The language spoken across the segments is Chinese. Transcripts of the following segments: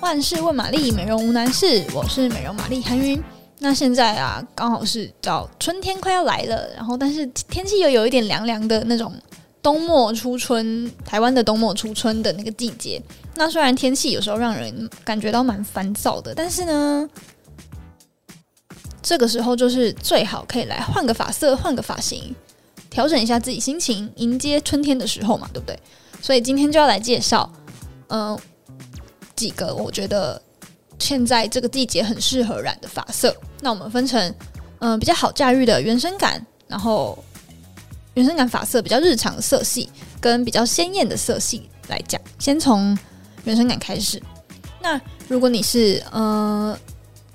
万事问玛丽，美容无难事。我是美容玛丽韩云。那现在啊，刚好是到春天快要来了，然后但是天气又有一点凉凉的那种冬末初春，台湾的冬末初春的那个季节。那虽然天气有时候让人感觉到蛮烦躁的，但是呢，这个时候就是最好可以来换个发色，换个发型，调整一下自己心情，迎接春天的时候嘛，对不对？所以今天就要来介绍，嗯、呃。几个我觉得现在这个季节很适合染的发色，那我们分成嗯、比较好驾驭的原生感，然后原生感发色比较日常的色系跟比较鲜艳的色系来讲。先从原生感开始。那如果你是呃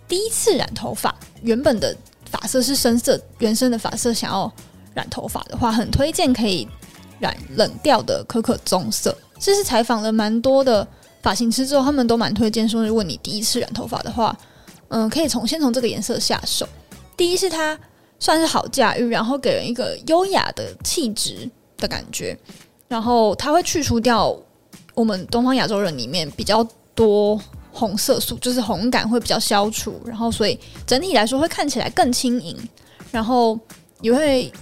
第一次染头发，原本的发色是深色，原生的发色想要染头发的话，很推荐可以染冷调的可可棕色。这是采访了蛮多的。发型师之后，他们都蛮推荐说，如果你第一次染头发的话，嗯，可以从先从这个颜色下手。第一是它算是好驾驭，然后给人一个优雅的气质的感觉，然后它会去除掉我们东方亚洲人里面比较多红色素，就是红感会比较消除，然后所以整体来说会看起来更轻盈，然后也会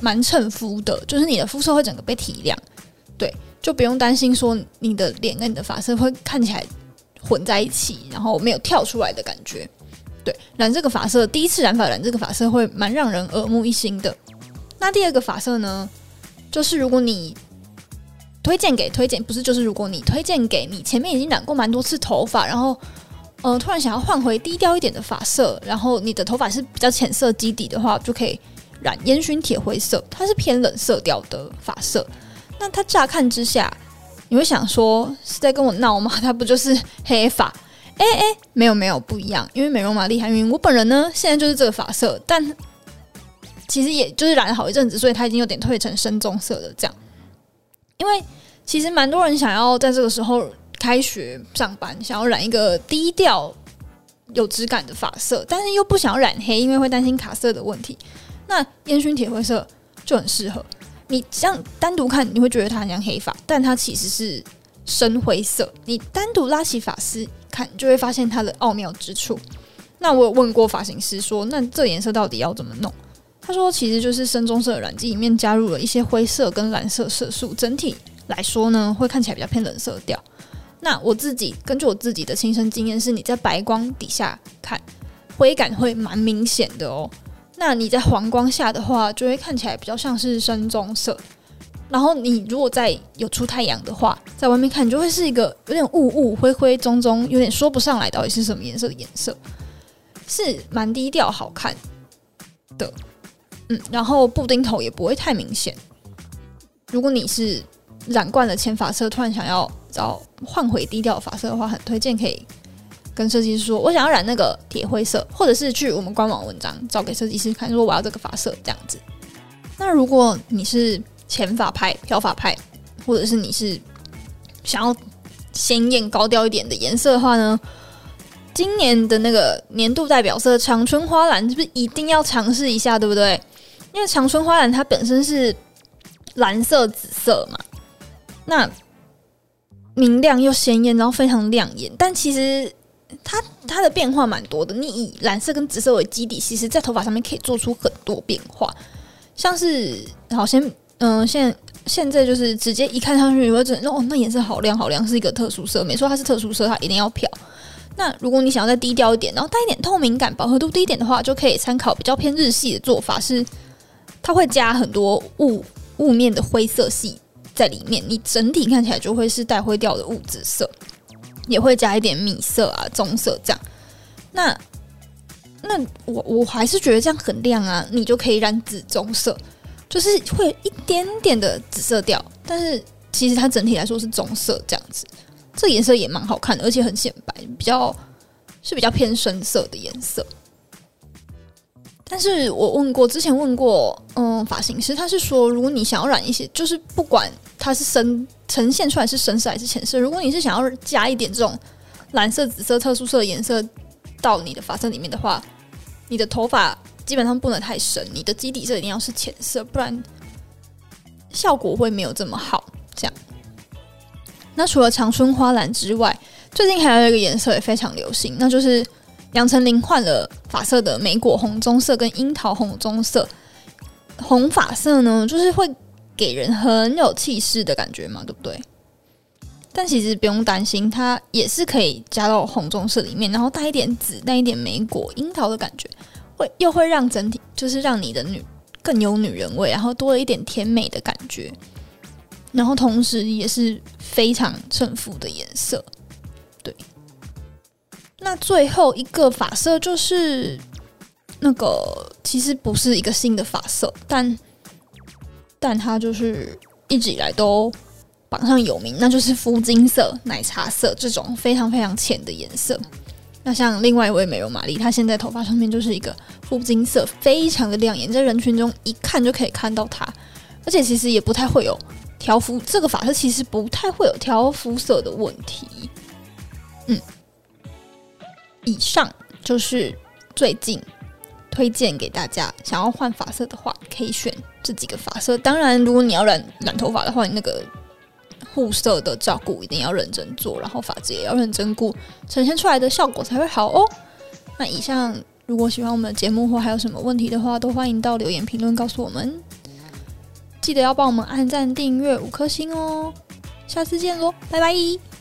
蛮衬肤的，就是你的肤色会整个被提亮，对。就不用担心说你的脸跟你的发色会看起来混在一起，然后没有跳出来的感觉。对，染这个发色，第一次染发染这个发色会蛮让人耳目一新的。那第二个发色呢，就是如果你推荐给推荐，不是就是如果你推荐给你前面已经染过蛮多次头发，然后呃突然想要换回低调一点的发色，然后你的头发是比较浅色基底的话，就可以染烟熏铁灰色，它是偏冷色调的发色。那他乍看之下，你会想说是在跟我闹吗？他不就是黑发？哎哎，没有没有不一样，因为美容玛丽韩云，我本人呢现在就是这个发色，但其实也就是染了好一阵子，所以它已经有点褪成深棕色的。这样，因为其实蛮多人想要在这个时候开学上班，想要染一个低调有质感的发色，但是又不想要染黑，因为会担心卡色的问题。那烟熏铁灰色就很适合。你这样单独看，你会觉得它很像黑发，但它其实是深灰色。你单独拉起发丝看，就会发现它的奥妙之处。那我有问过发型师说，那这颜色到底要怎么弄？他说，其实就是深棕色的染剂里面加入了一些灰色跟蓝色色素，整体来说呢，会看起来比较偏冷色调。那我自己根据我自己的亲身经验，是你在白光底下看，灰感会蛮明显的哦。那你在黄光下的话，就会看起来比较像是深棕色。然后你如果在有出太阳的话，在外面看，就会是一个有点雾雾、灰灰棕棕，有点说不上来到底是什么颜色的颜色，是蛮低调好看的。嗯，然后布丁头也不会太明显。如果你是染惯了浅发色，突然想要找换回低调发色的话，很推荐可以。跟设计师说，我想要染那个铁灰色，或者是去我们官网文章找给设计师看，说我要这个发色这样子。那如果你是浅发派、漂发派，或者是你是想要鲜艳高调一点的颜色的话呢，今年的那个年度代表色长春花蓝是不是一定要尝试一下？对不对？因为长春花蓝它本身是蓝色紫色嘛，那明亮又鲜艳，然后非常亮眼，但其实。它它的变化蛮多的，你以蓝色跟紫色为基底，其实在头发上面可以做出很多变化，像是好先嗯，现现在就是直接一看上去，你会觉得哦，那颜色好亮好亮，是一个特殊色，没错，它是特殊色，它一定要漂。那如果你想要再低调一点，然后带一点透明感、饱和度低一点的话，就可以参考比较偏日系的做法，是它会加很多雾雾面的灰色系在里面，你整体看起来就会是带灰调的雾紫色。也会加一点米色啊、棕色这样，那那我我还是觉得这样很亮啊，你就可以染紫棕色，就是会有一点点的紫色调，但是其实它整体来说是棕色这样子，这颜色也蛮好看的，而且很显白，比较是比较偏深色的颜色。但是我问过，之前问过，嗯，发型师他是说，如果你想要染一些，就是不管它是深呈现出来是深色还是浅色，如果你是想要加一点这种蓝色、紫色、特殊色的颜色到你的发色里面的话，你的头发基本上不能太深，你的基底色一定要是浅色，不然效果会没有这么好。这样。那除了长春花蓝之外，最近还有一个颜色也非常流行，那就是杨丞琳换了发色的莓果红棕色跟樱桃红棕色。红发色呢，就是会给人很有气势的感觉嘛，对不对？但其实不用担心，它也是可以加到红棕色里面，然后带一点紫，带一点莓果、樱桃的感觉，会又会让整体就是让你的女更有女人味，然后多了一点甜美的感觉，然后同时也是非常衬肤的颜色。对，那最后一个发色就是那个，其实不是一个新的发色，但但它就是一直以来都。榜上有名，那就是肤金色、奶茶色这种非常非常浅的颜色。那像另外一位美容玛丽，她现在头发上面就是一个肤金色，非常的亮眼，在人群中一看就可以看到它。而且其实也不太会有调肤，这个发色其实不太会有调肤色的问题。嗯，以上就是最近推荐给大家，想要换发色的话，可以选这几个发色。当然，如果你要染染头发的话，你那个。护色的照顾一定要认真做，然后发质也要认真顾，呈现出来的效果才会好哦。那以上，如果喜欢我们的节目或还有什么问题的话，都欢迎到留言评论告诉我们。记得要帮我们按赞、订阅五颗星哦。下次见喽，拜拜。